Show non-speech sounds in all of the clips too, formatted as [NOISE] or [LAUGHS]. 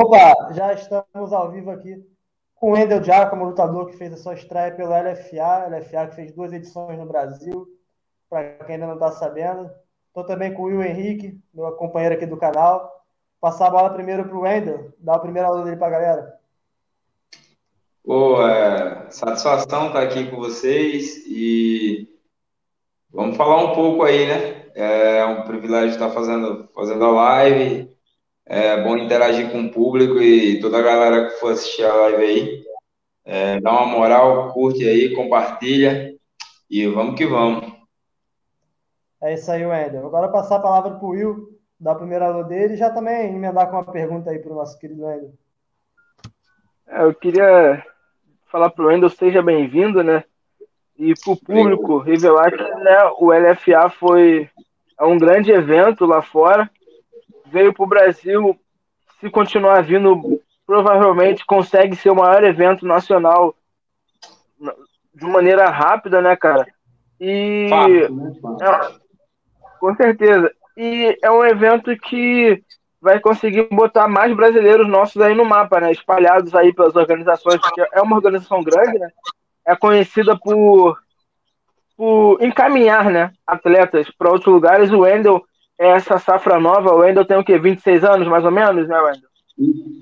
Opa, já estamos ao vivo aqui com o Wendel Giacomo, lutador que fez a sua estreia pelo LFA, LFA que fez duas edições no Brasil, para quem ainda não está sabendo. Estou também com o Will Henrique, meu companheiro aqui do canal. Passar a bola primeiro para o Wendel, dar o primeiro aluno dele para a galera. Pô, é, satisfação estar aqui com vocês e vamos falar um pouco aí, né? É um privilégio estar fazendo, fazendo a live, é bom interagir com o público e toda a galera que for assistir a live aí. É, dá uma moral, curte aí, compartilha e vamos que vamos. É isso aí, Wendel. Agora passar a palavra para o Will, dar o primeiro alô dele e já também emendar com uma pergunta aí para o nosso querido Wendel. É, eu queria falar para o Wendel, seja bem-vindo, né? E para o público, revelar que né, o LFA foi um grande evento lá fora veio para o Brasil, se continuar vindo, provavelmente consegue ser o maior evento nacional de maneira rápida, né, cara? E né, é, com certeza. E é um evento que vai conseguir botar mais brasileiros nossos aí no mapa, né? Espalhados aí pelas organizações, porque é uma organização grande, né? É conhecida por, por encaminhar, né, atletas para outros lugares. O Wendel essa safra nova, o Wendel tem o quê? 26 anos, mais ou menos, né, Wendel?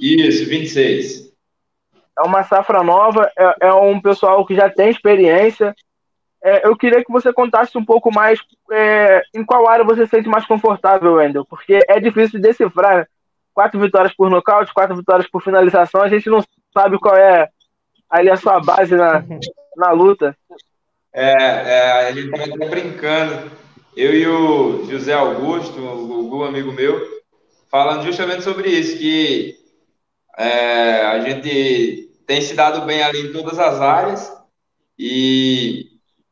Isso, 26. É uma safra nova, é, é um pessoal que já tem experiência. É, eu queria que você contasse um pouco mais é, em qual área você se sente mais confortável, Wendel, porque é difícil de decifrar. Né? Quatro vitórias por nocaute, quatro vitórias por finalização, a gente não sabe qual é ali a sua base na, [LAUGHS] na luta. É, é, a gente tá até brincando eu e o José Augusto, o Gugu, amigo meu, falando justamente sobre isso, que é, a gente tem se dado bem ali em todas as áreas e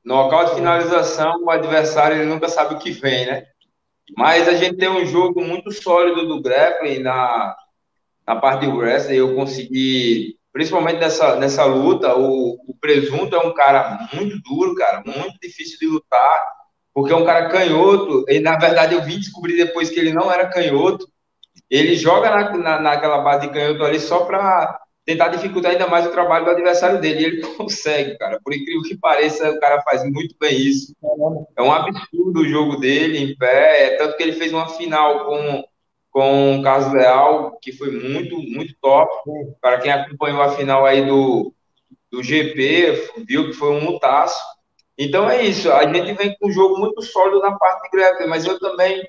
no local de finalização o adversário ele nunca sabe o que vem, né? Mas a gente tem um jogo muito sólido do grappling na, na parte do wrestling, eu consegui, principalmente nessa, nessa luta, o, o Presunto é um cara muito duro, cara, muito difícil de lutar, porque é um cara canhoto, e na verdade eu vim descobrir depois que ele não era canhoto, ele joga na, na, naquela base de canhoto ali só para tentar dificultar ainda mais o trabalho do adversário dele, e ele [LAUGHS] consegue, cara, por incrível que pareça, o cara faz muito bem isso, é um absurdo o jogo dele em pé, é tanto que ele fez uma final com com o Carlos Leal, que foi muito, muito top, para quem acompanhou a final aí do, do GP, viu que foi um mutaço, então é isso, a gente vem com um jogo muito sólido na parte de grappling, mas eu também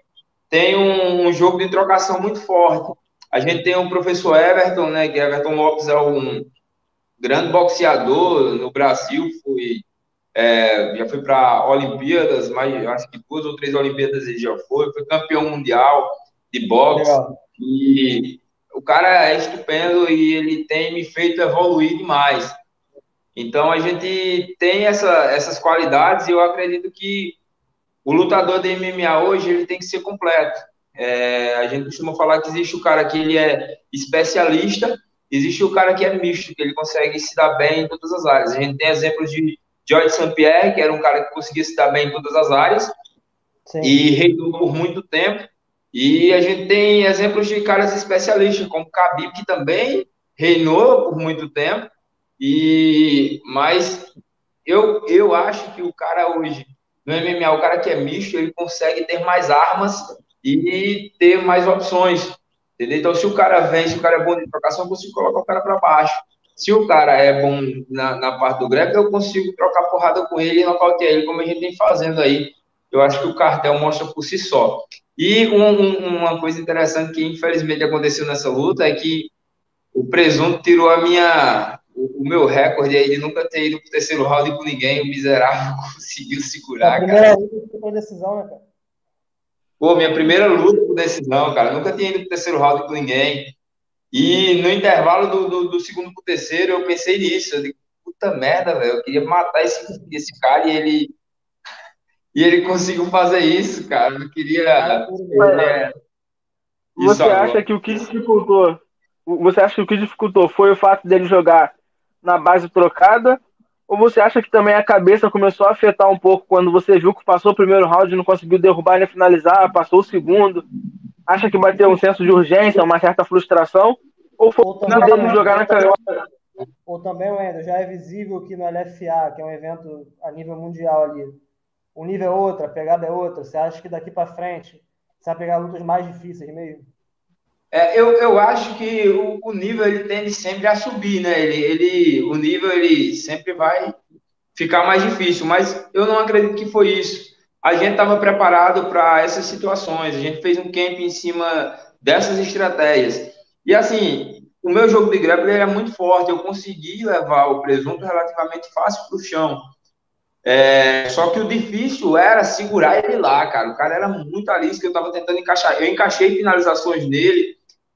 tenho um, um, jogo de trocação muito forte. A gente tem o professor Everton, né, que Everton Lopes é um grande boxeador no Brasil, foi, é, já foi para Olimpíadas, mas acho que duas ou três Olimpíadas ele já foi, foi campeão mundial de boxe, Legal. e o cara é estupendo e ele tem me feito evoluir demais. Então a gente tem essa, essas qualidades e eu acredito que o lutador de MMA hoje ele tem que ser completo. É, a gente costuma falar que existe o cara que ele é especialista, existe o cara que é misto, que ele consegue se dar bem em todas as áreas. A gente tem exemplos de George St. Pierre, que era um cara que conseguia se dar bem em todas as áreas Sim. e reinou por muito tempo. E a gente tem exemplos de caras especialistas, como Khabib, que também reinou por muito tempo e, mas eu, eu acho que o cara hoje, no MMA, o cara que é misto, ele consegue ter mais armas e ter mais opções. Entendeu? Então, se o cara vem, se o cara é bom de trocação, eu consigo colocar o cara para baixo. Se o cara é bom na, na parte do grep, eu consigo trocar porrada com ele e nocautear ele, como a gente vem fazendo aí. Eu acho que o cartel mostra por si só. E um, um, uma coisa interessante que infelizmente aconteceu nessa luta é que o presunto tirou a minha, o, meu recorde aí de nunca ter ido pro terceiro round com ninguém, o miserável [LAUGHS] conseguiu segurar, a cara. luta foi decisão, né, cara? Pô, minha primeira luta por decisão, cara. Nunca tinha ido pro terceiro round com ninguém. E no intervalo do, do, do segundo pro terceiro, eu pensei nisso. Eu digo, puta merda, velho. Eu queria matar esse, esse cara e ele. E ele conseguiu fazer isso, cara. Eu queria. É, você acha que o que dificultou? Você acha que o que dificultou foi o fato dele jogar na base trocada? Ou você acha que também a cabeça começou a afetar um pouco quando você viu que passou o primeiro round e não conseguiu derrubar nem finalizar, passou o segundo? Acha que bateu um senso de urgência, uma certa frustração? Ou foi ou também, dele jogar na canhota? Ou também, Wendel, já é visível que no LFA, que é um evento a nível mundial ali, o nível é outro, a pegada é outra. Você acha que daqui para frente você vai pegar lutas mais difíceis mesmo? É, eu, eu acho que o, o, nível ele tende sempre a subir, né? Ele, ele, o nível ele sempre vai ficar mais difícil, mas eu não acredito que foi isso. A gente estava preparado para essas situações, a gente fez um camp em cima dessas estratégias. E assim, o meu jogo de grappling era muito forte, eu consegui levar o presunto relativamente fácil para o chão. É, só que o difícil era segurar ele lá, cara. O cara era muito alício que eu estava tentando encaixar. Eu encaixei finalizações nele,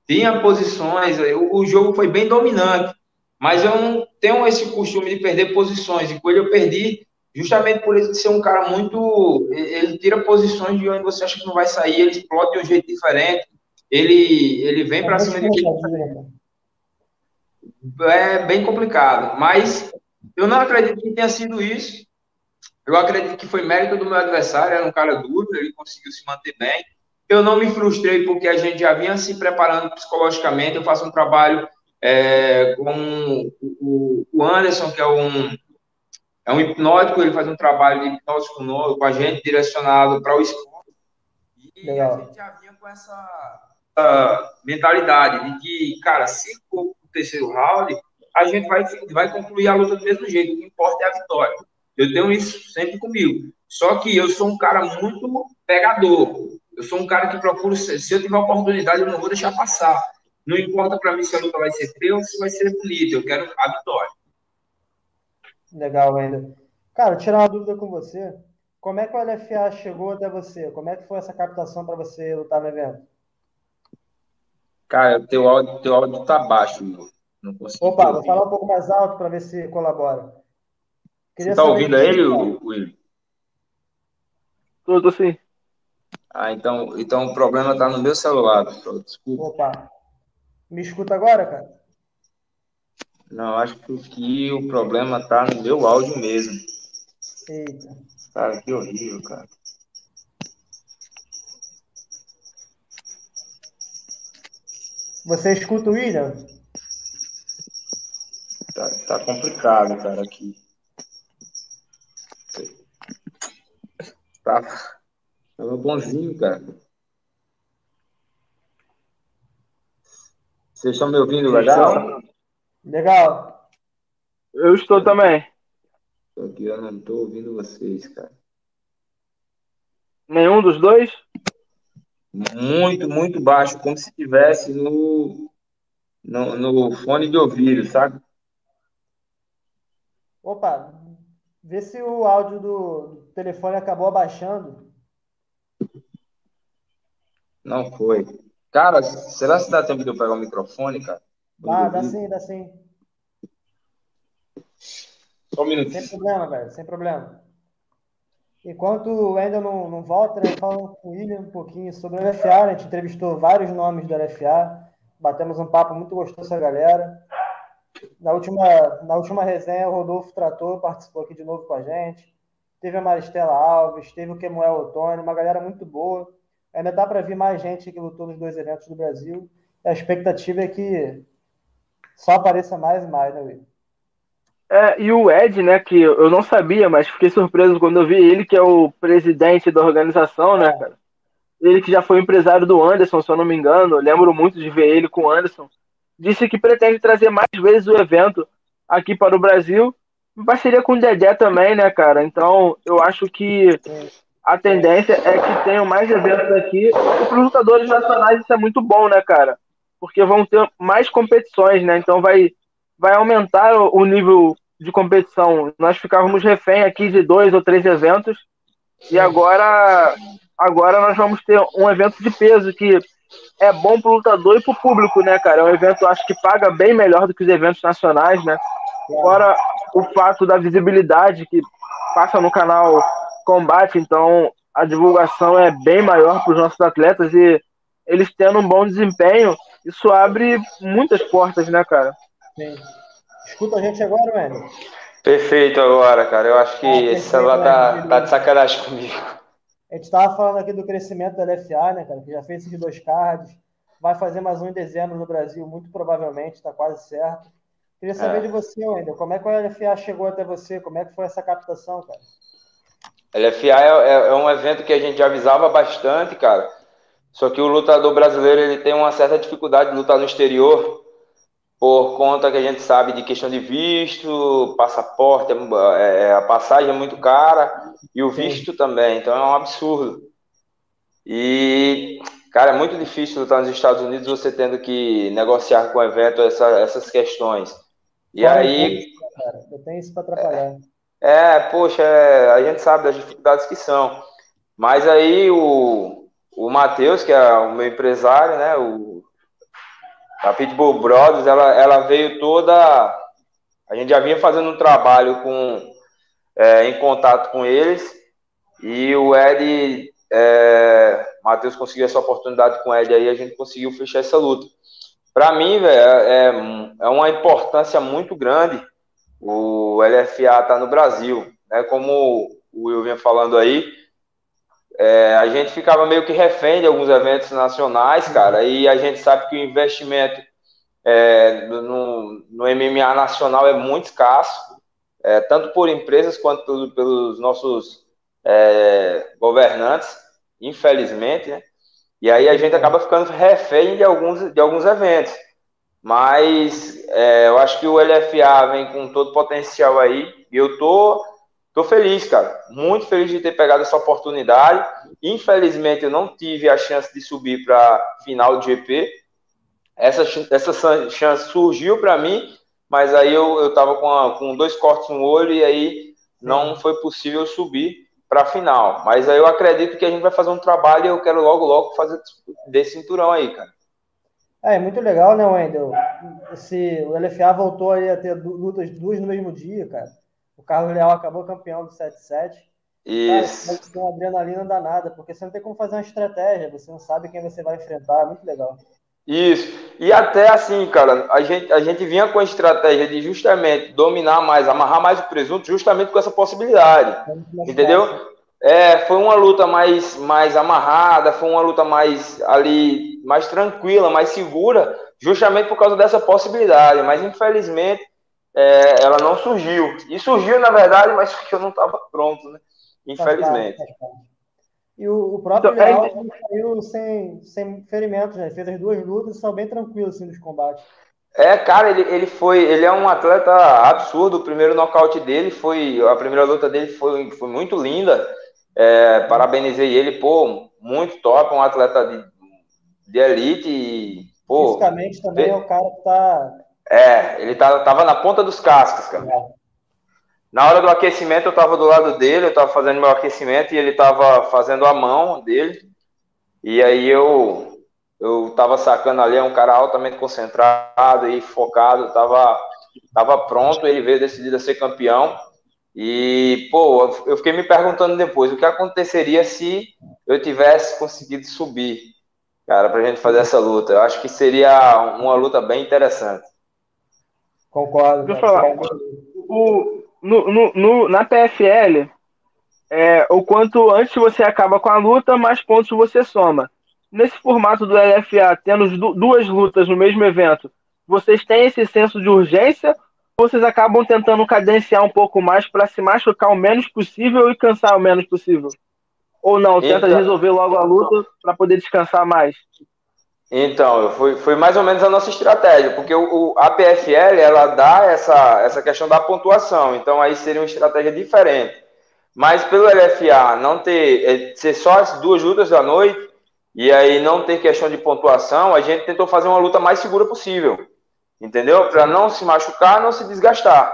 tinha posições, eu, o jogo foi bem dominante. Mas eu não tenho esse costume de perder posições. E com ele eu perdi justamente por ele ser um cara muito. Ele tira posições de onde você acha que não vai sair, ele explode de um jeito diferente. Ele, ele vem para cima de É bem complicado. Mas eu não acredito que tenha sido isso. Eu acredito que foi mérito do meu adversário, era um cara duro, ele conseguiu se manter bem. Eu não me frustrei porque a gente já vinha se preparando psicologicamente. Eu faço um trabalho é, com o, o, Anderson, que é um, é um hipnótico, ele faz um trabalho de hipnose com, com a gente, direcionado para o esporte. E Legal. a gente já vinha com essa, essa mentalidade de que, cara, se for o terceiro round, a gente vai, vai concluir a luta do mesmo jeito, o que importa é a vitória. Eu tenho isso sempre comigo. Só que eu sou um cara muito pegador. Eu sou um cara que procura, se eu tiver oportunidade, eu não vou deixar passar. Não importa para mim se a luta vai ser feia ou se vai ser bonita. Eu quero a vitória. Legal, ainda. Cara, tirar uma dúvida com você. Como é que o LFA chegou até você? Como é que foi essa captação para você lutar no evento? Cara, teu áudio, teu áudio tá baixo, meu. Não consigo. Opa, vou falar um pouco mais alto para ver se colabora. Queria Você tá ouvindo ele, Will? Tudo sim. Ah, então, então o problema tá no meu celular, desculpa. Opa. Me escuta agora, cara? Não, acho que o problema tá no meu áudio mesmo. Eita. Cara, que horrível, cara. Você escuta o William? Tá, tá complicado, cara, aqui. Tá. Tava bonzinho, cara. Vocês estão me ouvindo legal? Legal. Eu estou também. Tô aqui, eu não estou ouvindo vocês, cara. Nenhum dos dois? Muito, muito baixo, como se estivesse no, no, no fone de ouvido, sabe? Opa, vê se o áudio do, telefone acabou abaixando. Não foi. Cara, será que dá tempo de eu pegar o microfone, cara? Ah, dá sim, dá sim. Só um minuto. Sem problema, velho, sem problema. Enquanto o Wendel não, não volta, né, falando com o William um pouquinho sobre o LFA, né, a gente entrevistou vários nomes do LFA, batemos um papo muito gostoso com a galera. Na última, na última resenha, o Rodolfo Trator participou aqui de novo com a gente. Teve a Maristela Alves, teve o Kemuel Otônio, uma galera muito boa. Ainda dá para vir mais gente que lutou nos dois eventos do Brasil. A expectativa é que só apareça mais e mais, né, Will? É, e o Ed, né, que eu não sabia, mas fiquei surpreso quando eu vi ele, que é o presidente da organização, né, cara? Ele que já foi empresário do Anderson, se eu não me engano, eu lembro muito de ver ele com o Anderson. Disse que pretende trazer mais vezes o evento aqui para o Brasil, em parceria com o Dedé também, né, cara? Então, eu acho que a tendência é que tenham mais eventos aqui. E para os lutadores nacionais isso é muito bom, né, cara? porque vão ter mais competições, né? Então vai, vai aumentar o nível de competição. Nós ficávamos refém aqui de dois ou três eventos e agora, agora nós vamos ter um evento de peso que é bom para o lutador e para o público, né, cara? É um evento, acho que paga bem melhor do que os eventos nacionais, né? Fora o fato da visibilidade que passa no canal Combate, então a divulgação é bem maior para os nossos atletas e eles tendo um bom desempenho, isso abre muitas portas, né, cara? Sim. Escuta a gente agora, velho. Perfeito agora, cara. Eu acho que ah, esse celular tá, tá de sacanagem comigo. A gente estava falando aqui do crescimento da LFA, né, cara? Que já fez esses dois cards. vai fazer mais um em dezembro no Brasil, muito provavelmente, está quase certo. Queria saber é. de você, Wendel, como é que o LFA chegou até você? Como é que foi essa captação, cara? LFA é, é, é um evento que a gente avisava bastante, cara. Só que o lutador brasileiro ele tem uma certa dificuldade de lutar no exterior por conta que a gente sabe de questão de visto, passaporte, é, é a passagem é muito cara e o visto Sim. também, então é um absurdo. E, cara, é muito difícil lutar nos Estados Unidos você tendo que negociar com o evento essa, essas questões. E aí. cara, eu tenho isso para atrapalhar. É, é poxa, é, a gente sabe das dificuldades que são. Mas aí o, o Matheus, que é o meu empresário, né? O, a Pitbull Brothers, ela, ela veio toda. A gente já vinha fazendo um trabalho com, é, em contato com eles. E o Ed, é, Matheus conseguiu essa oportunidade com o Ed aí, a gente conseguiu fechar essa luta para mim, velho, é, é, é uma importância muito grande o LFA estar tá no Brasil. Né? Como o Will vinha falando aí, é, a gente ficava meio que refém de alguns eventos nacionais, cara, e a gente sabe que o investimento é, no, no, MMA nacional é muito escasso, é, tanto por empresas quanto pelos nossos é, governantes, infelizmente, né? E aí a gente acaba ficando refém de alguns, de alguns eventos. Mas é, eu acho que o LFA vem com todo o potencial aí. E eu tô, tô feliz, cara. Muito feliz de ter pegado essa oportunidade. Infelizmente, eu não tive a chance de subir para final do GP. Essa, essa chance surgiu para mim, mas aí eu, eu tava com, a, com dois cortes no olho e aí não foi possível subir para a final. Mas aí eu acredito que a gente vai fazer um trabalho e eu quero logo, logo fazer desse cinturão aí, cara. É, é muito legal, né, Wendel? Esse, o LFA voltou a ter lutas duas no mesmo dia, cara. O Carlos Leal acabou campeão do 7-7. Isso. Cara, uma adrenalina danada, porque você não tem como fazer uma estratégia, você não sabe quem você vai enfrentar, é muito legal. Isso. E até assim, cara, a gente, a gente vinha com a estratégia de justamente dominar mais, amarrar mais o presunto, justamente com essa possibilidade. entendeu? É, foi uma luta mais, mais amarrada, foi uma luta mais ali, mais tranquila, mais segura, justamente por causa dessa possibilidade. Mas infelizmente é, ela não surgiu. E surgiu, na verdade, mas [LAUGHS] que eu não estava pronto, né? Infelizmente. E o, o próprio então, Leal é... saiu sem, sem ferimentos, né? Fez as duas lutas e saiu bem tranquilo assim, dos combates. É, cara, ele, ele foi. Ele é um atleta absurdo. O primeiro nocaute dele foi. A primeira luta dele foi, foi muito linda. É, parabenizei ele, pô, muito top, um atleta de, de elite. E, pô, Fisicamente também é o cara que tá. É, ele tá, tava na ponta dos cascos, cara. É. Na hora do aquecimento, eu estava do lado dele, eu estava fazendo meu aquecimento e ele estava fazendo a mão dele. E aí eu eu estava sacando ali, é um cara altamente concentrado e focado, estava tava pronto, ele veio decidido a ser campeão. E, pô, eu fiquei me perguntando depois o que aconteceria se eu tivesse conseguido subir, cara, pra gente fazer essa luta. Eu acho que seria uma luta bem interessante. Concordo. Deixa eu falar. O, no, no, no, na PFL, é, o quanto antes você acaba com a luta, mais pontos você soma. Nesse formato do LFA, tendo duas lutas no mesmo evento, vocês têm esse senso de urgência ou vocês acabam tentando cadenciar um pouco mais para se machucar o menos possível e cansar o menos possível? Ou não, tenta então, resolver logo a luta para poder descansar mais? Então, foi, foi mais ou menos a nossa estratégia, porque o, o, a PFL, ela dá essa, essa questão da pontuação, então aí seria uma estratégia diferente. Mas pelo LFA não ter, é, ser só as duas lutas da noite, e aí não ter questão de pontuação, a gente tentou fazer uma luta mais segura possível, entendeu? Para não se machucar, não se desgastar.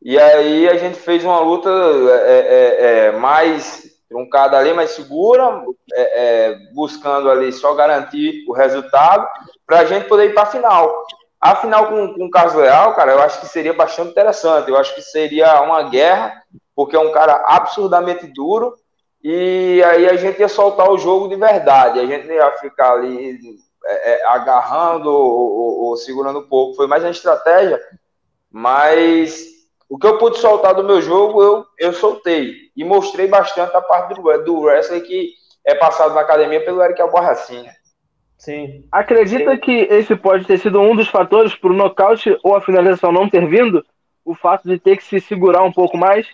E aí a gente fez uma luta é, é, é mais truncada ali, mais segura, é, é, buscando ali só garantir o resultado para a gente poder ir para a final. A final com, com o Carlos Leal, cara, eu acho que seria bastante interessante. Eu acho que seria uma guerra, porque é um cara absurdamente duro. E aí a gente ia soltar o jogo de verdade. A gente ia ficar ali é, é agarrando ou, ou, ou segurando um pouco. Foi mais uma estratégia, mas o que eu pude soltar do meu jogo, eu, eu soltei. E mostrei bastante a parte do, do wrestling que é passado na academia pelo Eric Albarracin. Sim. Acredita sim. que esse pode ter sido um dos fatores para o nocaute ou a finalização não ter vindo? O fato de ter que se segurar um pouco mais?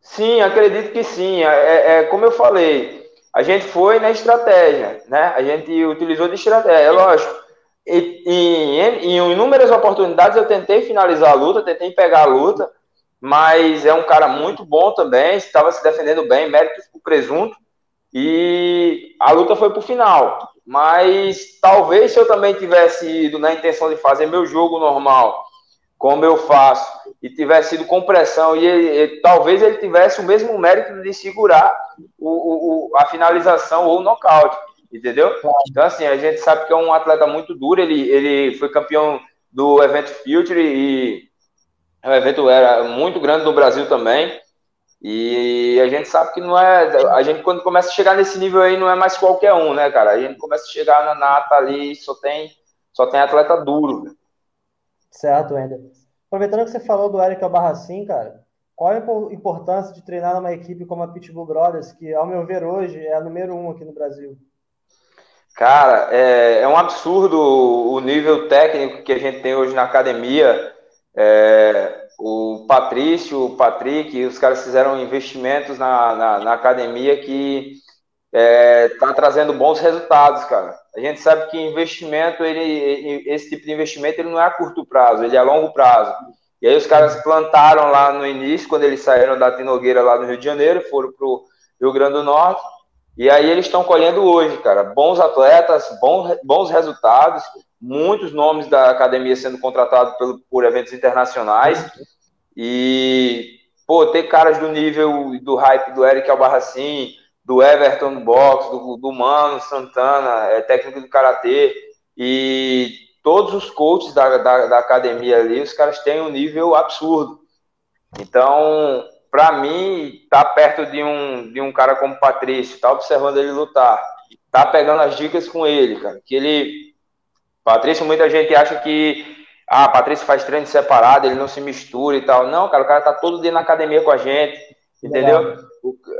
Sim, acredito que sim. É, é, é como eu falei, a gente foi na estratégia, né? A gente utilizou de estratégia, é lógico. E, em, em inúmeras oportunidades eu tentei finalizar a luta, tentei pegar a luta, mas é um cara muito bom também, estava se defendendo bem, méritos pro presunto, e a luta foi pro final. Mas talvez se eu também tivesse ido na intenção de fazer meu jogo normal, como eu faço, e tivesse sido com pressão, e, ele, talvez ele tivesse o mesmo mérito de segurar o, o, a finalização ou o nocaute, entendeu? Então, assim, a gente sabe que é um atleta muito duro, ele, ele foi campeão do evento Future e o evento era muito grande no Brasil também. E a gente sabe que não é. A gente, quando começa a chegar nesse nível aí, não é mais qualquer um, né, cara? A gente começa a chegar na nata ali, só tem, só tem atleta duro. Né? Certo, ainda. Aproveitando que você falou do Eric Albarracin, cara, qual a importância de treinar numa equipe como a Pitbull Brothers, que, ao meu ver, hoje é a número um aqui no Brasil? Cara, é, é um absurdo o nível técnico que a gente tem hoje na academia. É, o Patrício, o Patrick, os caras fizeram investimentos na, na, na academia que está é, trazendo bons resultados, cara. A gente sabe que investimento, ele, esse tipo de investimento, ele não é a curto prazo, ele é a longo prazo. E aí os caras plantaram lá no início, quando eles saíram da Tinogueira lá no Rio de Janeiro, foram para o Rio Grande do Norte, e aí eles estão colhendo hoje, cara, bons atletas, bons, bons resultados, muitos nomes da academia sendo contratados pelo, por eventos internacionais, e, pô, ter caras do nível do hype do Eric Albarracin, do Everton box, do, do Mano Santana, é técnico do Karatê, e todos os coaches da, da, da, academia ali, os caras têm um nível absurdo. Então, para mim, tá perto de um, de um cara como Patrício, tá observando ele lutar, tá pegando as dicas com ele, cara, que ele... Patrício, muita gente acha que ah, Patrício faz treino separado, ele não se mistura e tal. Não, cara, o cara tá todo dia na academia com a gente, entendeu?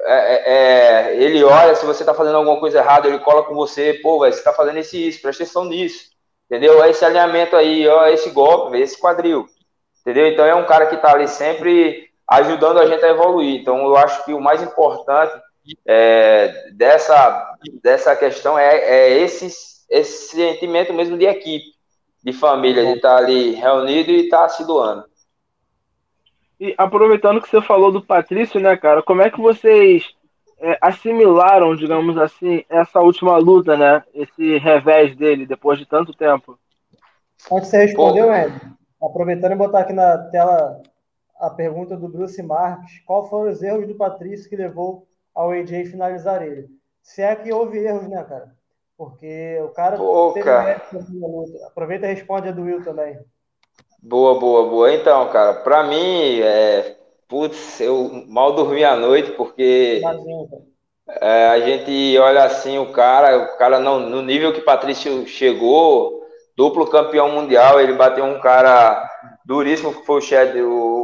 É, é, é, ele olha, se você tá fazendo alguma coisa errada, ele cola com você, pô, véio, você tá fazendo esse isso, presta atenção nisso, entendeu? Olha esse alinhamento aí, ó, esse golpe, esse quadril, entendeu? Então é um cara que tá ali sempre ajudando a gente a evoluir. Então eu acho que o mais importante é, dessa, dessa questão é, é esse, esse sentimento mesmo de equipe, de família, de estar ali reunido e estar se doando. E aproveitando que você falou do Patrício, né, cara, como é que vocês é, assimilaram, digamos assim, essa última luta, né? Esse revés dele depois de tanto tempo? Antes você respondeu, Ed, aproveitando e botar aqui na tela a pergunta do Bruce Marques, qual foram os erros do Patrício que levou ao AJ finalizar ele? Se é que houve erros, né, cara? Porque o cara Pô, teve cara. luta. Aproveita e responde a do Will também. Boa, boa, boa. Então, cara, pra mim, é, putz, eu mal dormi à noite porque é, a gente olha assim o cara, o cara não, no nível que Patrício chegou, duplo campeão mundial, ele bateu um cara duríssimo que foi o Chad, o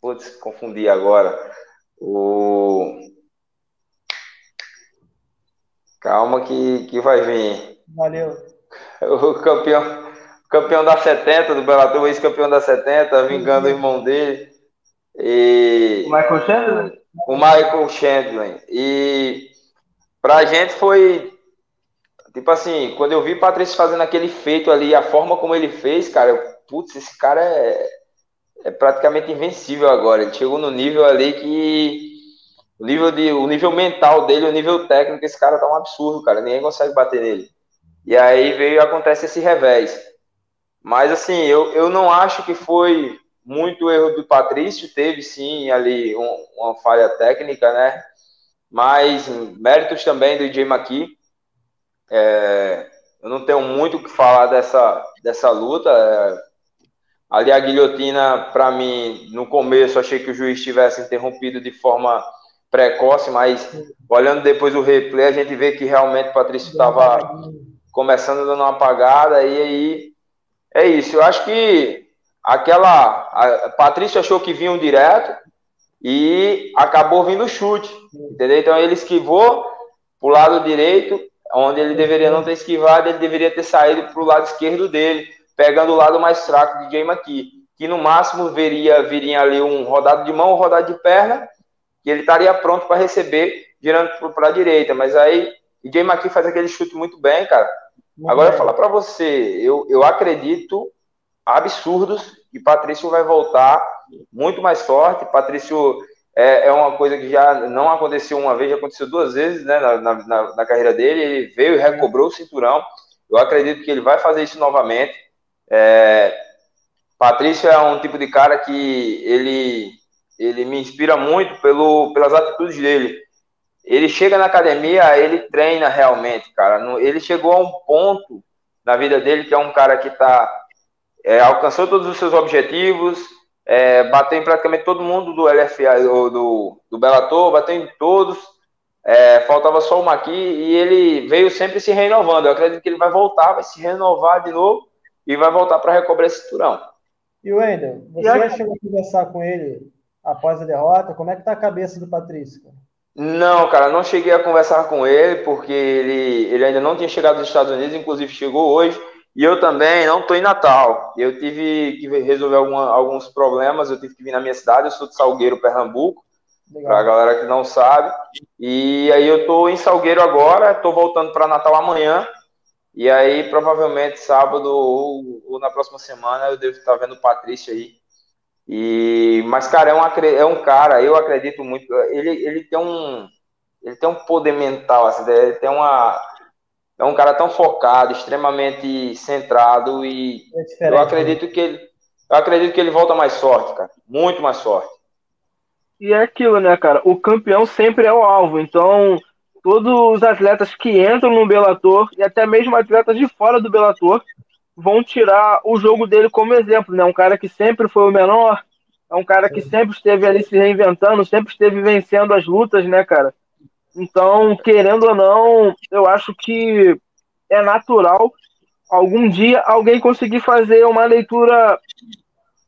putz, confundi agora. O Calma que, que vai vir. Valeu. [LAUGHS] O campeão campeão da 70 do Bellator, ex-campeão da 70, vingando o irmão dele. E... O Michael Chandler? O Michael Chandler. E pra gente foi. Tipo assim, quando eu vi o Patrício fazendo aquele feito ali, a forma como ele fez, cara, eu, putz, esse cara é, é praticamente invencível agora. Ele chegou no nível ali que. O nível, de, o nível mental dele, o nível técnico, esse cara tá um absurdo, cara. Ninguém consegue bater nele. E aí veio acontece esse revés. Mas assim, eu, eu não acho que foi muito erro do Patrício, teve sim ali um, uma falha técnica, né? Mas méritos também do Jay McKee. É, eu não tenho muito o que falar dessa, dessa luta. É, ali a guilhotina, para mim, no começo, achei que o juiz tivesse interrompido de forma precoce, mas olhando depois o replay, a gente vê que realmente o Patrício estava começando dando uma apagada, e aí é isso. Eu acho que aquela. A Patrícia achou que vinham direto e acabou vindo o chute. Entendeu? Então ele esquivou pro lado direito. onde ele deveria não ter esquivado, ele deveria ter saído para o lado esquerdo dele, pegando o lado mais fraco de Jay que no máximo veria, viria ali um rodado de mão, um rodado de perna, que ele estaria pronto para receber, virando para a direita. Mas aí, Jay faz aquele chute muito bem, cara. Agora, falar para você, eu, eu acredito absurdos que Patrício vai voltar muito mais forte. Patrício é, é, uma coisa que já não aconteceu uma vez, já aconteceu duas vezes né, na, na, na, carreira dele. Ele veio e recobrou o cinturão. Eu acredito que ele vai fazer isso novamente. É, Patrício é um tipo de cara que ele, ele me inspira muito pelo, pelas atitudes dele. Ele chega na academia, ele treina realmente, cara. Ele chegou a um ponto na vida dele que é um cara que tá, é, alcançou todos os seus objetivos, é, bateu em praticamente todo mundo do LFA, do, do Bellator, bateu em todos, é, faltava só uma aqui, e ele veio sempre se renovando. Eu acredito que ele vai voltar, vai se renovar de novo e vai voltar para recobrar esse cinturão. E Wendel, você já chegou a conversar com ele após a derrota? Como é que tá a cabeça do Patrício? Não, cara, não cheguei a conversar com ele, porque ele, ele ainda não tinha chegado dos Estados Unidos, inclusive chegou hoje. E eu também não estou em Natal. Eu tive que resolver alguma, alguns problemas. Eu tive que vir na minha cidade. Eu sou de Salgueiro, Pernambuco. Para a galera que não sabe. E aí eu estou em Salgueiro agora. Estou voltando para Natal amanhã. E aí provavelmente sábado ou, ou, na próxima semana eu devo estar vendo o Patrício aí. E mas cara é um, é um cara. Eu acredito muito. Ele, ele tem um ele tem um poder mental. Assim, ele tem uma é um cara tão focado, extremamente centrado e é eu né? acredito que ele eu acredito que ele volta mais forte, cara, muito mais forte. E é aquilo, né, cara? O campeão sempre é o alvo. Então, todos os atletas que entram no Bellator e até mesmo atletas de fora do Bellator vão tirar o jogo dele como exemplo, né? Um cara que sempre foi o menor, é um cara que sempre esteve ali se reinventando, sempre esteve vencendo as lutas, né, cara? Então, querendo ou não, eu acho que é natural algum dia alguém conseguir fazer uma leitura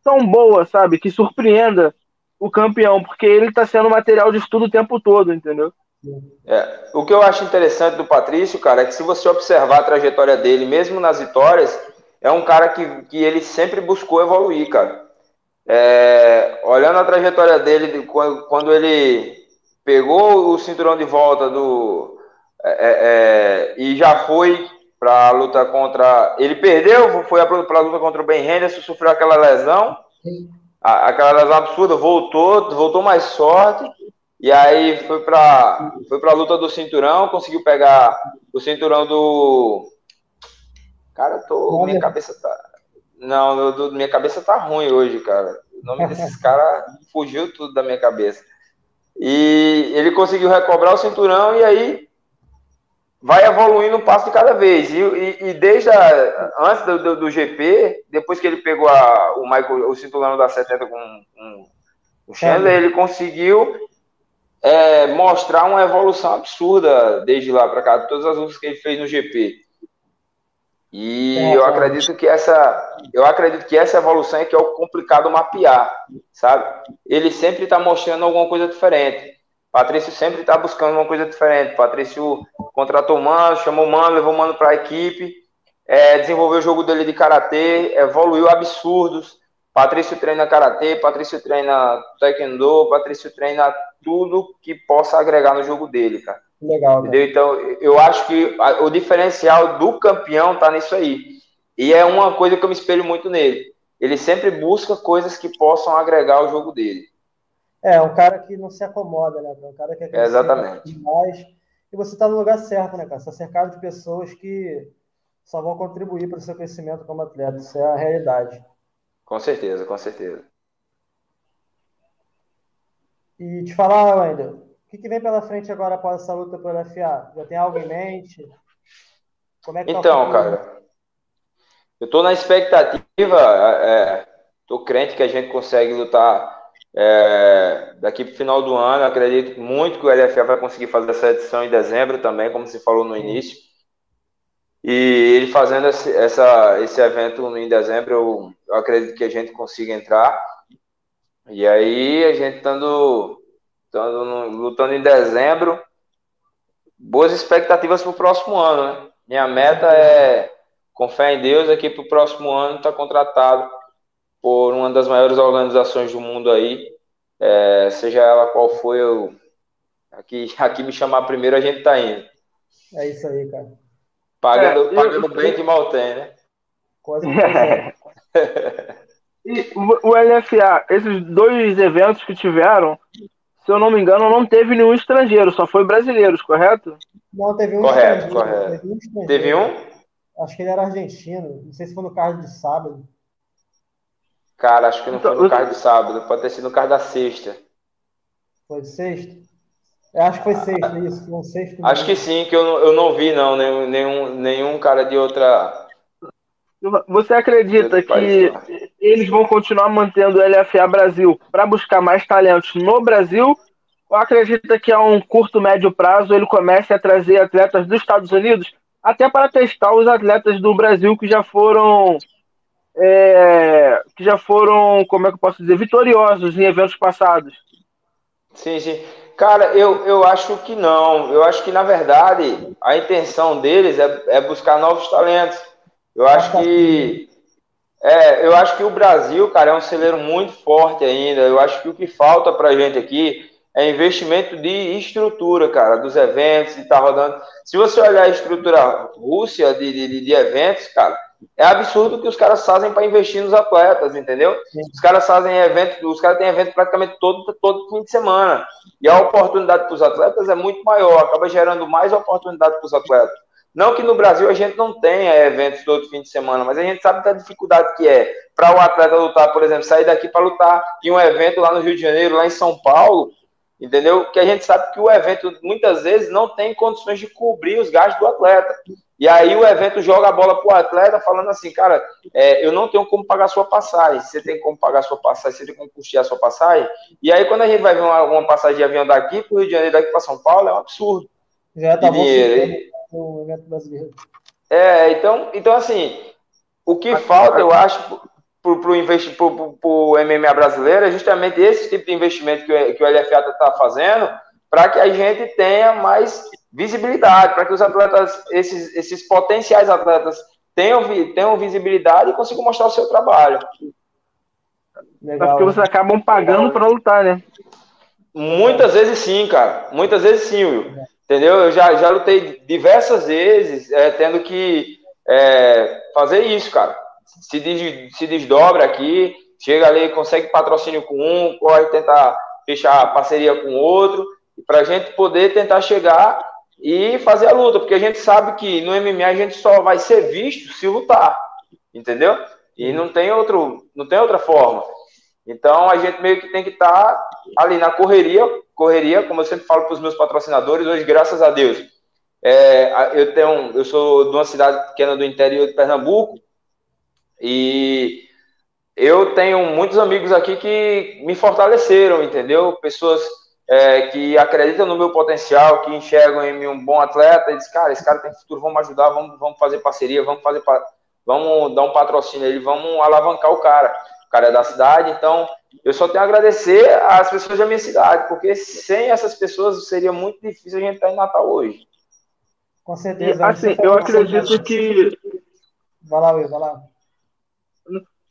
tão boa, sabe? Que surpreenda o campeão, porque ele está sendo material de estudo o tempo todo, entendeu? É, o que eu acho interessante do Patrício, cara, é que se você observar a trajetória dele, mesmo nas vitórias, é um cara que, que ele sempre buscou evoluir, cara. É, olhando a trajetória dele, quando, quando ele pegou o cinturão de volta do é, é, é e já foi para a luta contra. Ele perdeu, foi para a luta contra o Ben Henderson, sofreu aquela lesão, a, aquela lesão absurda, voltou, voltou mais sorte. E aí foi para foi a luta do cinturão, conseguiu pegar o cinturão do. Cara, eu tô. Minha cabeça tá. Não, do, minha cabeça tá ruim hoje, cara. O nome desses [LAUGHS] caras fugiu tudo da minha cabeça. E ele conseguiu recobrar o cinturão e aí vai evoluindo um passo de cada vez. E, e, e desde a, antes do, do, do, GP, depois que ele pegou a, o, Michael, o cinturão da 70 com, com o Chandler, ele conseguiu é, mostrar uma evolução absurda desde lá para cá, todas as lutas que ele fez no GP. E é, eu acredito que essa, eu acredito que essa evolução é que é o complicado mapear, sabe? Ele sempre está mostrando alguma coisa diferente. Patrício sempre está buscando uma coisa diferente. Patrício contratou o Mano, chamou o Mano, levou o Mano para a equipe, é, desenvolveu o jogo dele de karatê, evoluiu absurdos. Patrício treina karatê, Patrício treina taekwondo, Patrício treina tudo que possa agregar no jogo dele, cara. Legal. Entendeu? Então, eu acho que o diferencial do campeão tá nisso aí. E é uma coisa que eu me espelho muito nele. Ele sempre busca coisas que possam agregar ao jogo dele. É, um cara que não se acomoda, né? Um cara que é Exatamente. demais. E você está no lugar certo, né, cara? Você está cercado de pessoas que só vão contribuir para o seu crescimento como atleta. Isso é a realidade. Com certeza, com certeza. E te falar, Wendel, que, que vem pela frente agora após essa luta pelo FA? Já tem algo em mente? Como é que tá então, tá cara, eu estou na expectativa, estou é, crente que a gente consegue lutar é, daqui para o final do ano. Acredito muito que o LFA vai conseguir fazer essa edição em dezembro também, como você falou no início. E ele fazendo esse, essa, esse evento em dezembro, eu, eu acredito que a gente consiga entrar. E aí, a gente estando lutando em dezembro, boas expectativas para o próximo ano, né? Minha meta é, com fé em Deus, aqui para o próximo ano estar tá contratado por uma das maiores organizações do mundo aí, é, seja ela qual for, eu, aqui, aqui me chamar primeiro, a gente tá indo. É isso aí, cara. Pagando, é, pagando eu, bem que mal tem, né? Quase é. [LAUGHS] E o LFA, esses dois eventos que tiveram, se eu não me engano, não teve nenhum estrangeiro, só foi brasileiros, correto? Não, teve um correto, correto. Teve um, teve um? Acho que ele era argentino, não sei se foi no carro de sábado. Cara, acho que não então, foi no carro de sábado, pode ter sido no carro da sexta. Foi de sexta? Eu acho que foi sexta, isso, foi um sexta. Acho que sim, que eu, eu não vi, não, nenhum, nenhum, nenhum cara de outra você acredita que eles vão continuar mantendo o LFA Brasil para buscar mais talentos no Brasil? Ou acredita que a um curto, médio prazo ele comece a trazer atletas dos Estados Unidos até para testar os atletas do Brasil que já foram é, que já foram, como é que eu posso dizer, vitoriosos em eventos passados? Sim, sim. Cara, eu, eu acho que não. Eu acho que, na verdade, a intenção deles é, é buscar novos talentos eu acho que é, eu acho que o Brasil, cara, é um celeiro muito forte ainda. Eu acho que o que falta pra gente aqui é investimento de estrutura, cara, dos eventos, e tá rodando. Se você olhar a estrutura Rússia de, de, de eventos, cara, é absurdo que os caras fazem para investir nos atletas, entendeu? Sim. Os caras fazem evento, os caras têm evento praticamente todo, todo fim de semana. E a oportunidade para os atletas é muito maior, acaba gerando mais oportunidade para os atletas. Não que no Brasil a gente não tenha eventos todo fim de semana, mas a gente sabe da dificuldade que é para o atleta lutar, por exemplo, sair daqui para lutar em um evento lá no Rio de Janeiro, lá em São Paulo, entendeu? Que a gente sabe que o evento muitas vezes não tem condições de cobrir os gastos do atleta. E aí o evento joga a bola para o atleta falando assim, cara, é, eu não tenho como pagar sua passagem. Você tem como pagar sua passagem, você tem como custear sua passagem. E aí quando a gente vai ver uma, uma passagem de avião daqui para o Rio de Janeiro, daqui para São Paulo, é um absurdo. Já tá dinheiro no evento brasileiro. É, então, então assim, o que falta, eu acho, para o MMA brasileiro é justamente esse tipo de investimento que o, que o LFA está fazendo para que a gente tenha mais visibilidade, para que os atletas, esses, esses potenciais atletas, tenham, tenham visibilidade e consigam mostrar o seu trabalho. Legal. Porque vocês acabam pagando para lutar, né? Muitas vezes sim, cara. Muitas vezes sim, Will. Entendeu? Eu já, já lutei diversas vezes, é, tendo que é, fazer isso, cara. Se, des, se desdobra aqui, chega ali, consegue patrocínio com um, pode tentar fechar parceria com outro, para a gente poder tentar chegar e fazer a luta, porque a gente sabe que no MMA a gente só vai ser visto se lutar, entendeu? E não tem outro, não tem outra forma. Então a gente meio que tem que estar tá ali na correria, correria, como eu sempre falo para os meus patrocinadores, hoje, graças a Deus, é, eu tenho, eu sou de uma cidade pequena do interior de Pernambuco e eu tenho muitos amigos aqui que me fortaleceram, entendeu? Pessoas é, que acreditam no meu potencial, que enxergam em mim um bom atleta e dizem, cara, esse cara tem futuro, vamos ajudar, vamos, vamos fazer parceria, vamos fazer, vamos dar um patrocínio ele, vamos alavancar o cara cara é da cidade, então eu só tenho a agradecer às pessoas da minha cidade, porque sem essas pessoas seria muito difícil a gente estar em Natal hoje. Com certeza. Assim, eu acredito que. Vai lá, Will, vai lá.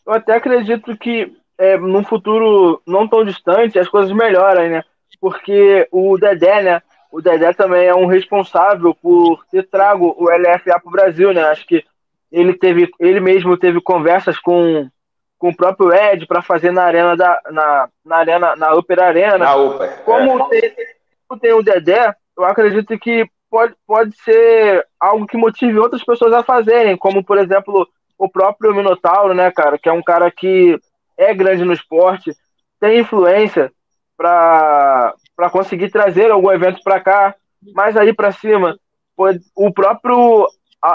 Eu até acredito que é, num futuro não tão distante as coisas melhoram, né? Porque o Dedé, né? O Dedé também é um responsável por ter trago o LFA para o Brasil, né? Acho que ele teve, ele mesmo teve conversas com com o próprio Ed para fazer na arena da na, na arena na Upper Arena. Na Upper. Como, é. tem, tem o Dedé, eu acredito que pode, pode ser algo que motive outras pessoas a fazerem, como por exemplo o próprio Minotauro, né, cara, que é um cara que é grande no esporte, tem influência para conseguir trazer algum evento para cá, mais aí para cima, o próprio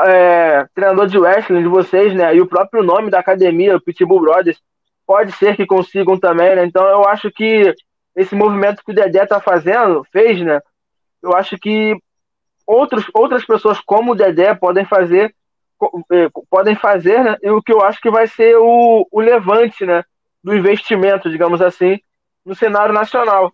é, treinador de wrestling de vocês, né? E o próprio nome da academia, o Pitbull Brothers, pode ser que consigam também, né? Então eu acho que esse movimento que o Dedé tá fazendo, fez, né? Eu acho que outros, outras pessoas como o Dedé podem fazer, é, podem fazer, né? E o que eu acho que vai ser o, o levante, né? Do investimento, digamos assim, no cenário nacional.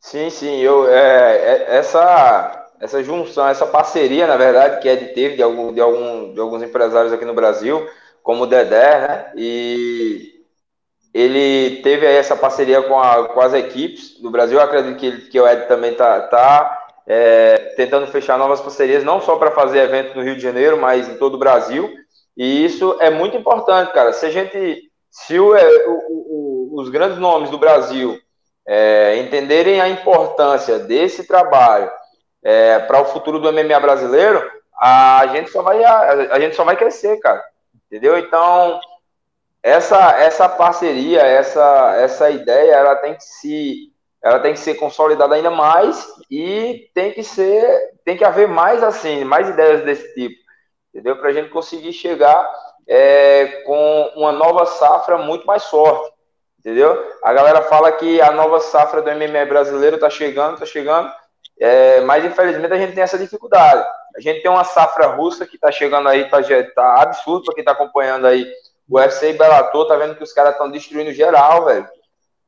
Sim, sim. Eu, é, é essa essa junção, essa parceria, na verdade, que Ed teve de, algum, de, algum, de alguns empresários aqui no Brasil, como o Dedé, né? E ele teve aí essa parceria com, a, com as equipes do Brasil. Eu acredito que, que o Ed também está tá, é, tentando fechar novas parcerias, não só para fazer evento no Rio de Janeiro, mas em todo o Brasil. E isso é muito importante, cara. Se a gente, se o, é, o, o, os grandes nomes do Brasil é, entenderem a importância desse trabalho é, para o futuro do MMA brasileiro, a gente só vai a, a, gente só vai crescer, cara. Entendeu? Então essa essa parceria, essa essa ideia, ela tem que se ela tem que ser consolidada ainda mais e tem que ser tem que haver mais assim, mais ideias desse tipo, entendeu? Para a gente conseguir chegar é, com uma nova safra muito mais forte entendeu? A galera fala que a nova safra do MMA brasileiro tá chegando, tá chegando, é, mas infelizmente a gente tem essa dificuldade. A gente tem uma safra russa que tá chegando aí, tá, tá absurdo para quem tá acompanhando aí o UFC e Bellator, tá vendo que os caras estão destruindo geral, velho.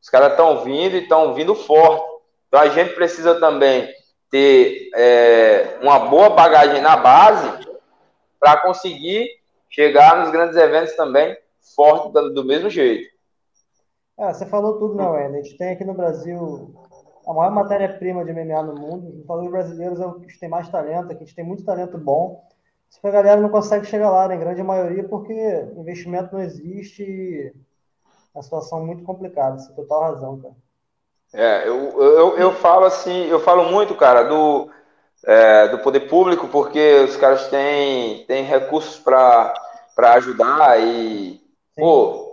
Os caras estão vindo e estão vindo forte. Então a gente precisa também ter é, uma boa bagagem na base para conseguir chegar nos grandes eventos também forte do mesmo jeito. Ah, você falou tudo, não, Wender. A gente tem aqui no Brasil a maior matéria-prima de MMA no mundo. Os falou brasileiros é o que tem mais talento, aqui a gente tem muito talento bom. Só que a galera não consegue chegar lá, né? grande maioria, porque investimento não existe e é uma situação muito complicada. Você tem total razão, cara. É, eu, eu, eu falo assim, eu falo muito, cara, do, é, do poder público, porque os caras têm, têm recursos para ajudar e, Sim. pô,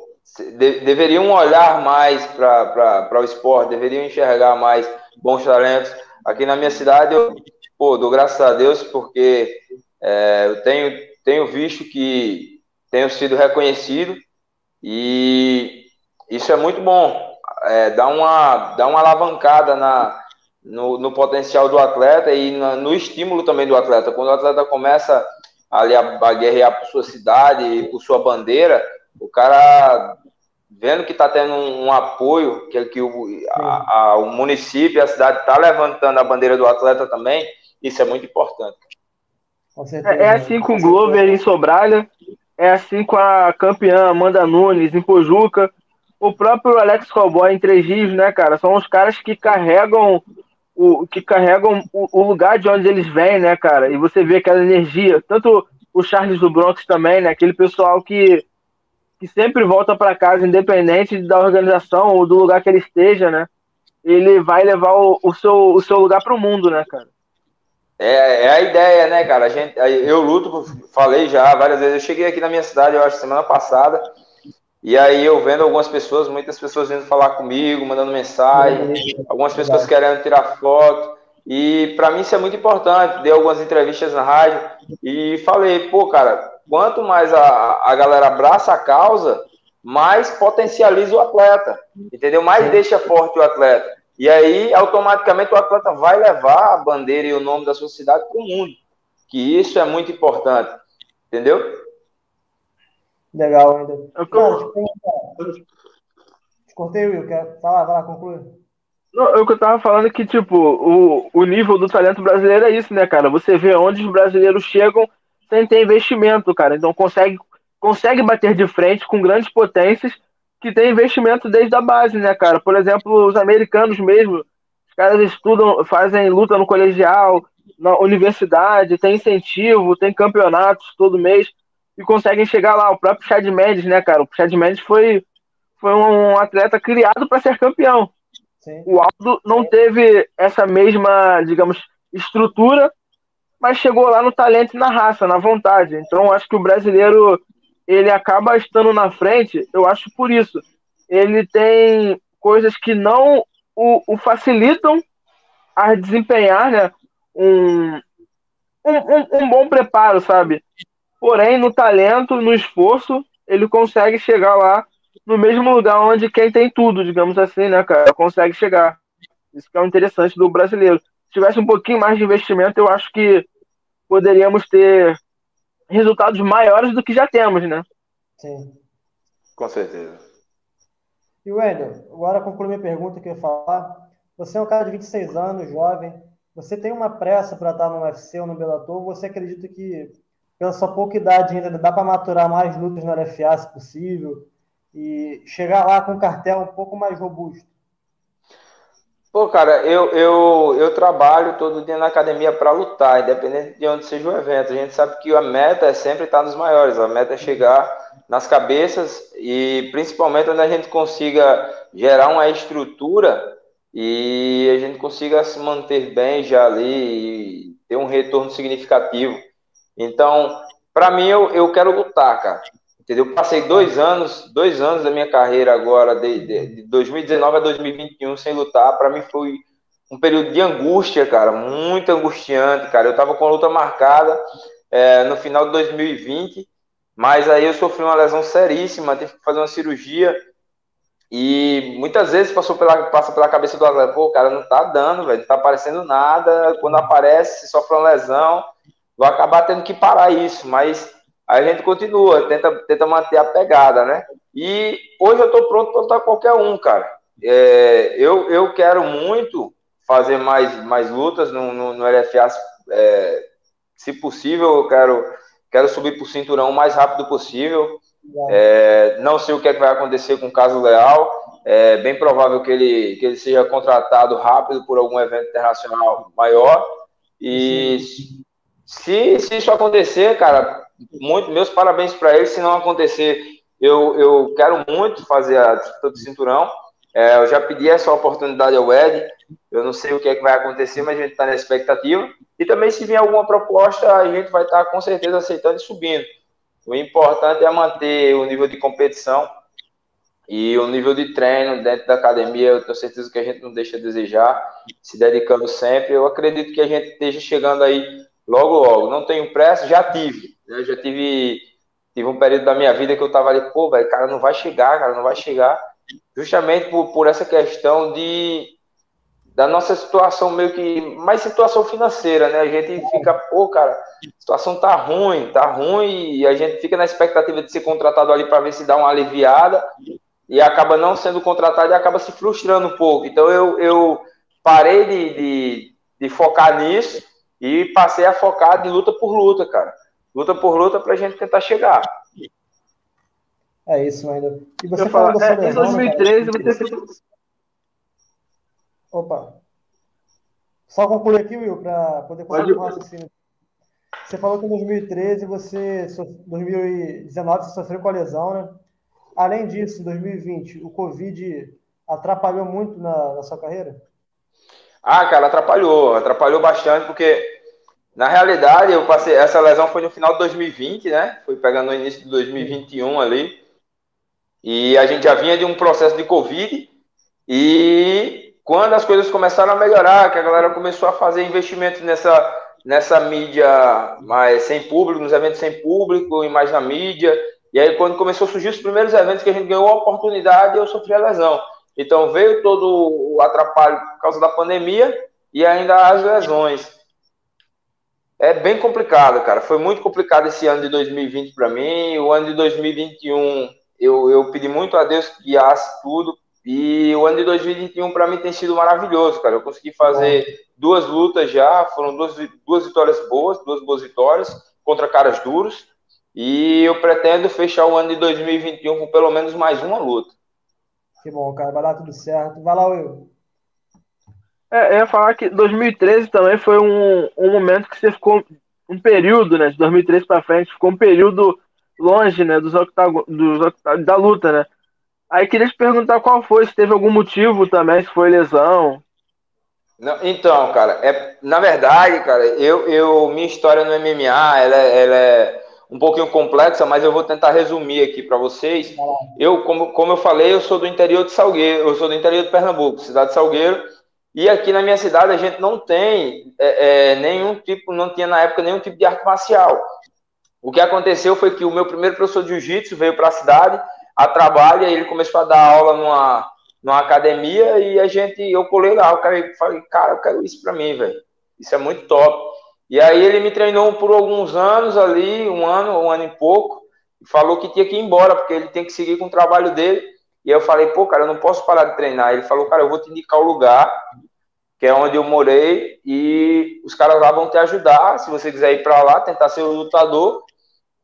de, deveriam olhar mais para o esporte, deveriam enxergar mais bons talentos. Aqui na minha cidade, eu pô, dou graças a Deus, porque é, eu tenho, tenho visto que tenho sido reconhecido e isso é muito bom. É, dá, uma, dá uma alavancada na, no, no potencial do atleta e na, no estímulo também do atleta. Quando o atleta começa ali a, a guerrear por sua cidade por sua bandeira, o cara vendo que está tendo um, um, apoio, que, que o, a, a, o município, a cidade está levantando a bandeira do atleta também, isso é muito importante. É, é, assim com o Glover em Sobralha, é assim com a campeã Amanda Nunes em Pojuca, o próprio Alex Cowboy em Três Rios, né, cara? São os caras que carregam o que carregam o, o lugar de onde eles vêm, né, cara? E você vê aquela energia, tanto o Charles do Bronx também, né? Aquele pessoal que que sempre volta para casa, independente da organização ou do lugar que ele esteja, né? Ele vai levar o, o seu, o seu lugar para o mundo, né, cara? É, é, a ideia, né, cara? A gente, eu luto, falei já várias vezes. Eu cheguei aqui na minha cidade, eu acho, semana passada, e aí eu vendo algumas pessoas, muitas pessoas vindo falar comigo, mandando mensagem, algumas pessoas querendo tirar foto. E para mim isso é muito importante. Dei algumas entrevistas na rádio e falei, pô, cara, quanto mais a, a galera abraça a causa, mais potencializa o atleta, entendeu? Mais deixa forte o atleta. E aí, automaticamente, o atleta vai levar a bandeira e o nome da sua cidade para o mundo. Que isso é muito importante, entendeu? Legal, ainda. Eu tô... te, cortei, Will. Quer falar? Vai lá, conclui. Não, eu que eu tava falando que, tipo, o, o nível do talento brasileiro é isso, né, cara? Você vê onde os brasileiros chegam sem ter investimento, cara. Então consegue, consegue bater de frente com grandes potências que tem investimento desde a base, né, cara? Por exemplo, os americanos mesmo, os caras estudam, fazem luta no colegial, na universidade, tem incentivo, tem campeonatos todo mês e conseguem chegar lá. O próprio Chad Mendes, né, cara? O Chad Mendes foi, foi um atleta criado para ser campeão. Sim. O Aldo não teve essa mesma, digamos, estrutura mas chegou lá no talento e na raça, na vontade. Então, acho que o brasileiro ele acaba estando na frente, eu acho por isso. Ele tem coisas que não o, o facilitam a desempenhar né, um, um, um, bom preparo, sabe? Porém, no talento, no esforço, ele consegue chegar lá no mesmo lugar onde quem tem tudo, digamos assim, né, cara? Consegue chegar. Isso que é o interessante do brasileiro. Se tivesse um pouquinho mais de investimento, eu acho que poderíamos ter resultados maiores do que já temos, né? Sim. Com certeza. E Wendel, agora concluo minha pergunta que eu ia falar. Você é um cara de 26 anos, jovem, você tem uma pressa para estar no UFC ou no Bellator? Você acredita que, pela sua pouca idade ainda, dá para maturar mais lutas no LFA, se possível, e chegar lá com um cartel um pouco mais robusto? Pô, cara, eu, eu, eu trabalho todo dia na academia para lutar, independente de onde seja o evento. A gente sabe que a meta é sempre estar nos maiores, a meta é chegar nas cabeças e principalmente onde a gente consiga gerar uma estrutura e a gente consiga se manter bem já ali e ter um retorno significativo. Então, para mim, eu, eu quero lutar, cara. Entendeu? Passei dois anos, dois anos da minha carreira agora, de, de, de 2019 a 2021, sem lutar. Para mim foi um período de angústia, cara, muito angustiante, cara. Eu tava com a luta marcada é, no final de 2020, mas aí eu sofri uma lesão seríssima, tive que fazer uma cirurgia. E muitas vezes passou pela, passa pela cabeça do atleta, pô, cara, não tá dando, velho, não tá aparecendo nada. Quando aparece, sofre uma lesão, vou acabar tendo que parar isso, mas a gente continua, tenta, tenta manter a pegada, né? E hoje eu estou pronto para lutar qualquer um, cara. É, eu, eu quero muito fazer mais, mais lutas no, no, no LFA, é, se possível, eu quero, quero subir para o cinturão o mais rápido possível. É, não sei o que, é que vai acontecer com o caso Leal. É bem provável que ele, que ele seja contratado rápido por algum evento internacional maior. E se, se isso acontecer, cara, muito, meus parabéns para ele. Se não acontecer, eu, eu quero muito fazer a disputa do cinturão. É, eu já pedi essa oportunidade ao Ed. Eu não sei o que é que vai acontecer, mas a gente está na expectativa. E também, se vier alguma proposta, a gente vai estar tá, com certeza aceitando e subindo. O importante é manter o nível de competição e o nível de treino dentro da academia. Eu tenho certeza que a gente não deixa a desejar, se dedicando sempre. Eu acredito que a gente esteja chegando aí logo, logo. Não tenho pressa, já tive. Né? Já tive, tive um período da minha vida que eu tava ali, pô, velho, cara, não vai chegar, cara, não vai chegar. Justamente por, por essa questão de da nossa situação meio que mais situação financeira, né? A gente fica, pô, cara, a situação tá ruim, tá ruim e a gente fica na expectativa de ser contratado ali para ver se dá uma aliviada e acaba não sendo contratado e acaba se frustrando um pouco. Então eu, eu parei de, de, de focar nisso e passei a focar de luta por luta, cara luta por luta para a gente tentar chegar. É isso, ainda. E você falou da é, Em 2013 cara, você Opa. Só concluir aqui, Will, para poder concluir o raciocínio. Você falou que em 2013 você. 2019 você sofreu com a lesão, né? Além disso, em 2020, o Covid atrapalhou muito na, na sua carreira? Ah, cara, atrapalhou. Atrapalhou bastante, porque na realidade, eu passei. Essa lesão foi no final de 2020, né? Foi pegando no início de 2021 ali. E a gente já vinha de um processo de Covid. E quando as coisas começaram a melhorar, que a galera começou a fazer investimentos nessa, nessa mídia mais sem público, nos eventos sem público e mais na mídia. E aí, quando começou a surgir os primeiros eventos que a gente ganhou a oportunidade, eu sofri a lesão. Então, veio todo o atrapalho por causa da pandemia e ainda as lesões. É bem complicado, cara. Foi muito complicado esse ano de 2020 para mim. O ano de 2021, eu, eu pedi muito a Deus que guiasse tudo. E o ano de 2021 para mim tem sido maravilhoso, cara. Eu consegui fazer duas lutas já, foram duas, duas vitórias boas, duas boas vitórias contra caras duros. E eu pretendo fechar o ano de 2021 com pelo menos mais uma luta. Que bom, cara. Vai dar tudo certo. Vai lá, Will. É, eu ia falar que 2013 também foi um, um momento que você ficou um período, né? De 2013 para frente, ficou um período longe, né? Dos, dos da luta, né? Aí queria te perguntar qual foi, se teve algum motivo também, se foi lesão. Não, então, cara, é, na verdade, cara, eu, eu minha história no MMA, ela, é, ela é um pouquinho complexa, mas eu vou tentar resumir aqui para vocês. Eu, como, como eu falei, eu sou do interior de Salgueiro, eu sou do interior de Pernambuco, cidade de Salgueiro. E aqui na minha cidade a gente não tem é, é, nenhum tipo, não tinha na época nenhum tipo de arte marcial. O que aconteceu foi que o meu primeiro professor de jiu-jitsu veio para a cidade a trabalho ele começou a dar aula numa, numa academia e a gente, eu colei lá, o cara falei, cara, eu quero isso para mim, velho. Isso é muito top. E aí ele me treinou por alguns anos ali, um ano, um ano e pouco, e falou que tinha que ir embora, porque ele tem que seguir com o trabalho dele. E eu falei, pô, cara, eu não posso parar de treinar. Ele falou, cara, eu vou te indicar o lugar que é onde eu morei, e os caras lá vão te ajudar. Se você quiser ir para lá, tentar ser o lutador,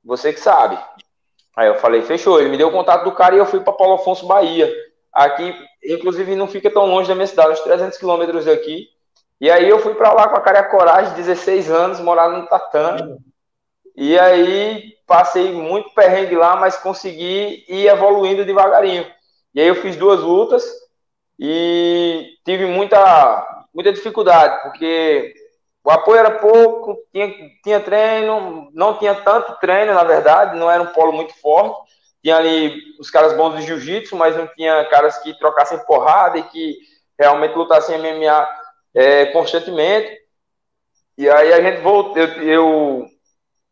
você que sabe. Aí eu falei, fechou. Ele me deu o contato do cara e eu fui para Paulo Afonso, Bahia. Aqui, inclusive, não fica tão longe da minha cidade, uns 300 quilômetros daqui. E aí eu fui para lá com a cara e a coragem, 16 anos, morar no tatame. E aí passei muito perrengue lá, mas consegui ir evoluindo devagarinho. E aí eu fiz duas lutas e tive muita, muita dificuldade, porque o apoio era pouco, tinha, tinha treino, não tinha tanto treino, na verdade, não era um polo muito forte. Tinha ali os caras bons do jiu-jitsu, mas não tinha caras que trocassem porrada e que realmente lutassem MMA é, constantemente. E aí a gente voltou, eu, eu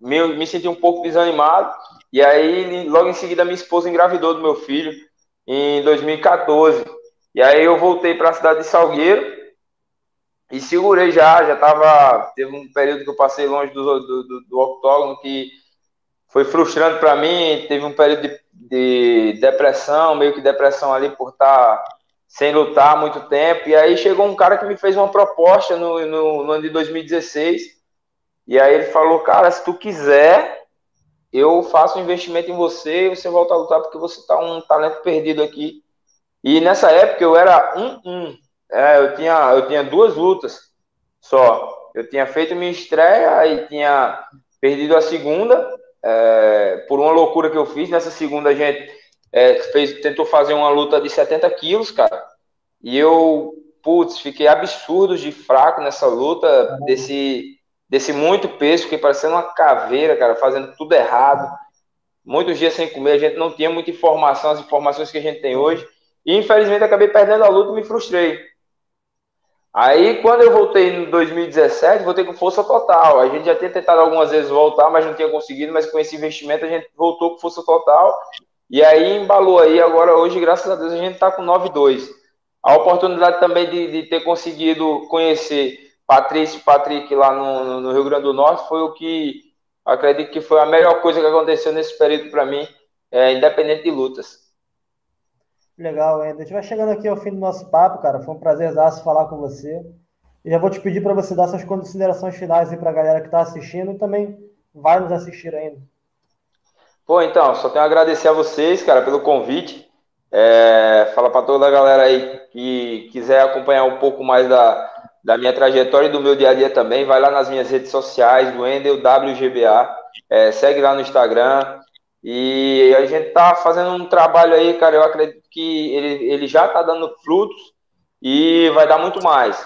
me, me senti um pouco desanimado. E aí, logo em seguida, minha esposa engravidou do meu filho em 2014. E aí eu voltei para a cidade de Salgueiro e segurei já, já tava. Teve um período que eu passei longe do, do, do, do octógono que foi frustrante para mim. Teve um período de, de, depressão, meio que depressão ali por estar tá sem lutar muito tempo. E aí chegou um cara que me fez uma proposta no, no, no ano de 2016. E aí ele falou: Cara, se tu quiser, eu faço um investimento em você e você volta a lutar porque você tá um talento perdido aqui. E nessa época eu era um, um é, eu, tinha, eu tinha duas lutas só. Eu tinha feito minha estreia e tinha perdido a segunda é, por uma loucura que eu fiz. Nessa segunda a gente é, fez, tentou fazer uma luta de 70 quilos, cara. E eu, putz, fiquei absurdo de fraco nessa luta, desse, desse muito peso, fiquei parecendo uma caveira, cara, fazendo tudo errado. Muitos dias sem comer, a gente não tinha muita informação, as informações que a gente tem hoje. E infelizmente acabei perdendo a luta e me frustrei. Aí, quando eu voltei em 2017, voltei com força total. A gente já tinha tentado algumas vezes voltar, mas não tinha conseguido. Mas com esse investimento, a gente voltou com força total. E aí, embalou aí. Agora, hoje, graças a Deus, a gente está com 9-2. A oportunidade também de, de, ter conseguido conhecer Patrícia e Patrick lá no, no, Rio Grande do Norte foi o que acredito que foi a melhor coisa que aconteceu nesse período para mim, é, independente de lutas. Legal, Ender. A gente vai chegando aqui ao fim do nosso papo, cara. Foi um prazerzaço falar com você. E já vou te pedir para você dar suas considerações finais aí para a galera que está assistindo e também vai nos assistir ainda. Pô, então, só tenho a agradecer a vocês, cara, pelo convite. É, fala para toda a galera aí que quiser acompanhar um pouco mais da, da minha trajetória e do meu dia a dia também, vai lá nas minhas redes sociais, do Endel WGBA, é, segue lá no Instagram, e a gente tá fazendo um trabalho aí, cara, eu acredito que ele, ele já tá dando frutos e vai dar muito mais.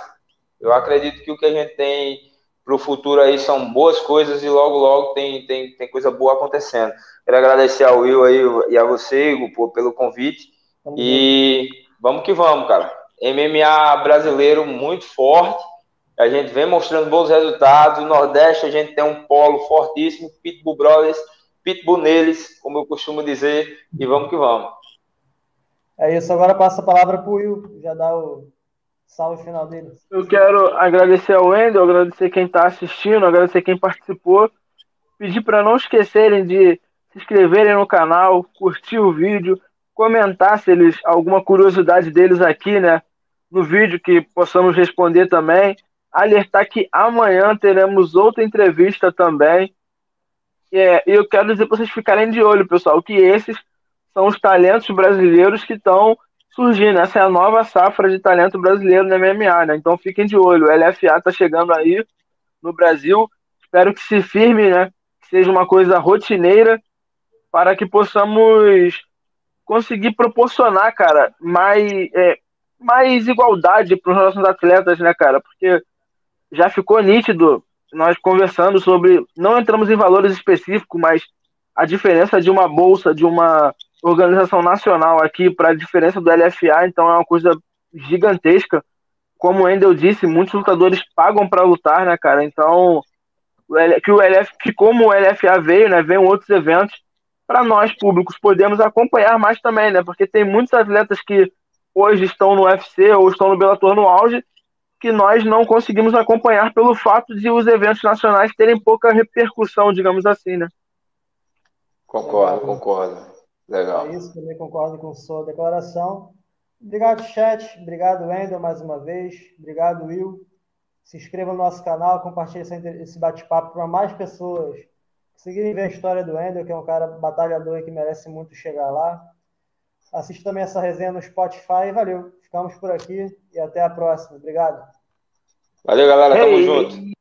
Eu acredito que o que a gente tem para o futuro aí são boas coisas e logo, logo tem, tem, tem coisa boa acontecendo. Quero agradecer ao Will aí e a você, Igor, pelo convite. E vamos que vamos, cara. MMA brasileiro muito forte. A gente vem mostrando bons resultados. No Nordeste a gente tem um polo fortíssimo, Pitbull Brothers pitbull neles, como eu costumo dizer, e vamos que vamos. É isso, agora passa a palavra para o Will, já dá o salve final dele. Eu quero agradecer ao Wendel, agradecer quem está assistindo, agradecer quem participou, pedir para não esquecerem de se inscreverem no canal, curtir o vídeo, comentar se eles alguma curiosidade deles aqui, né, no vídeo que possamos responder também. Alertar que amanhã teremos outra entrevista também é, eu quero dizer para vocês ficarem de olho, pessoal, que esses são os talentos brasileiros que estão surgindo. Essa é a nova safra de talento brasileiro no MMA, né? Então fiquem de olho. O LFA está chegando aí no Brasil. Espero que se firme, né? Que seja uma coisa rotineira para que possamos conseguir proporcionar, cara, mais, é, mais igualdade para os nossos atletas, né, cara? Porque já ficou nítido nós conversando sobre, não entramos em valores específicos, mas a diferença de uma bolsa, de uma organização nacional aqui para a diferença do LFA, então é uma coisa gigantesca. Como o Endel disse, muitos lutadores pagam para lutar, né, cara? Então, que o LF, que como o LFA veio, né, vem outros eventos, para nós públicos podemos acompanhar mais também, né? Porque tem muitos atletas que hoje estão no UFC ou estão no Bellator no auge que nós não conseguimos acompanhar pelo fato de os eventos nacionais terem pouca repercussão, digamos assim, né? Concordo, concordo. Legal. É isso, também concordo com sua declaração. Obrigado, chat. Obrigado, Wendel, mais uma vez. Obrigado, Will. Se inscreva no nosso canal, compartilhe esse bate-papo para mais pessoas seguirem ver a história do Wendel, que é um cara batalhador e que merece muito chegar lá. Assista também essa resenha no Spotify. Valeu. Ficamos por aqui e até a próxima. Obrigado. Valeu, galera. Tamo hey. junto.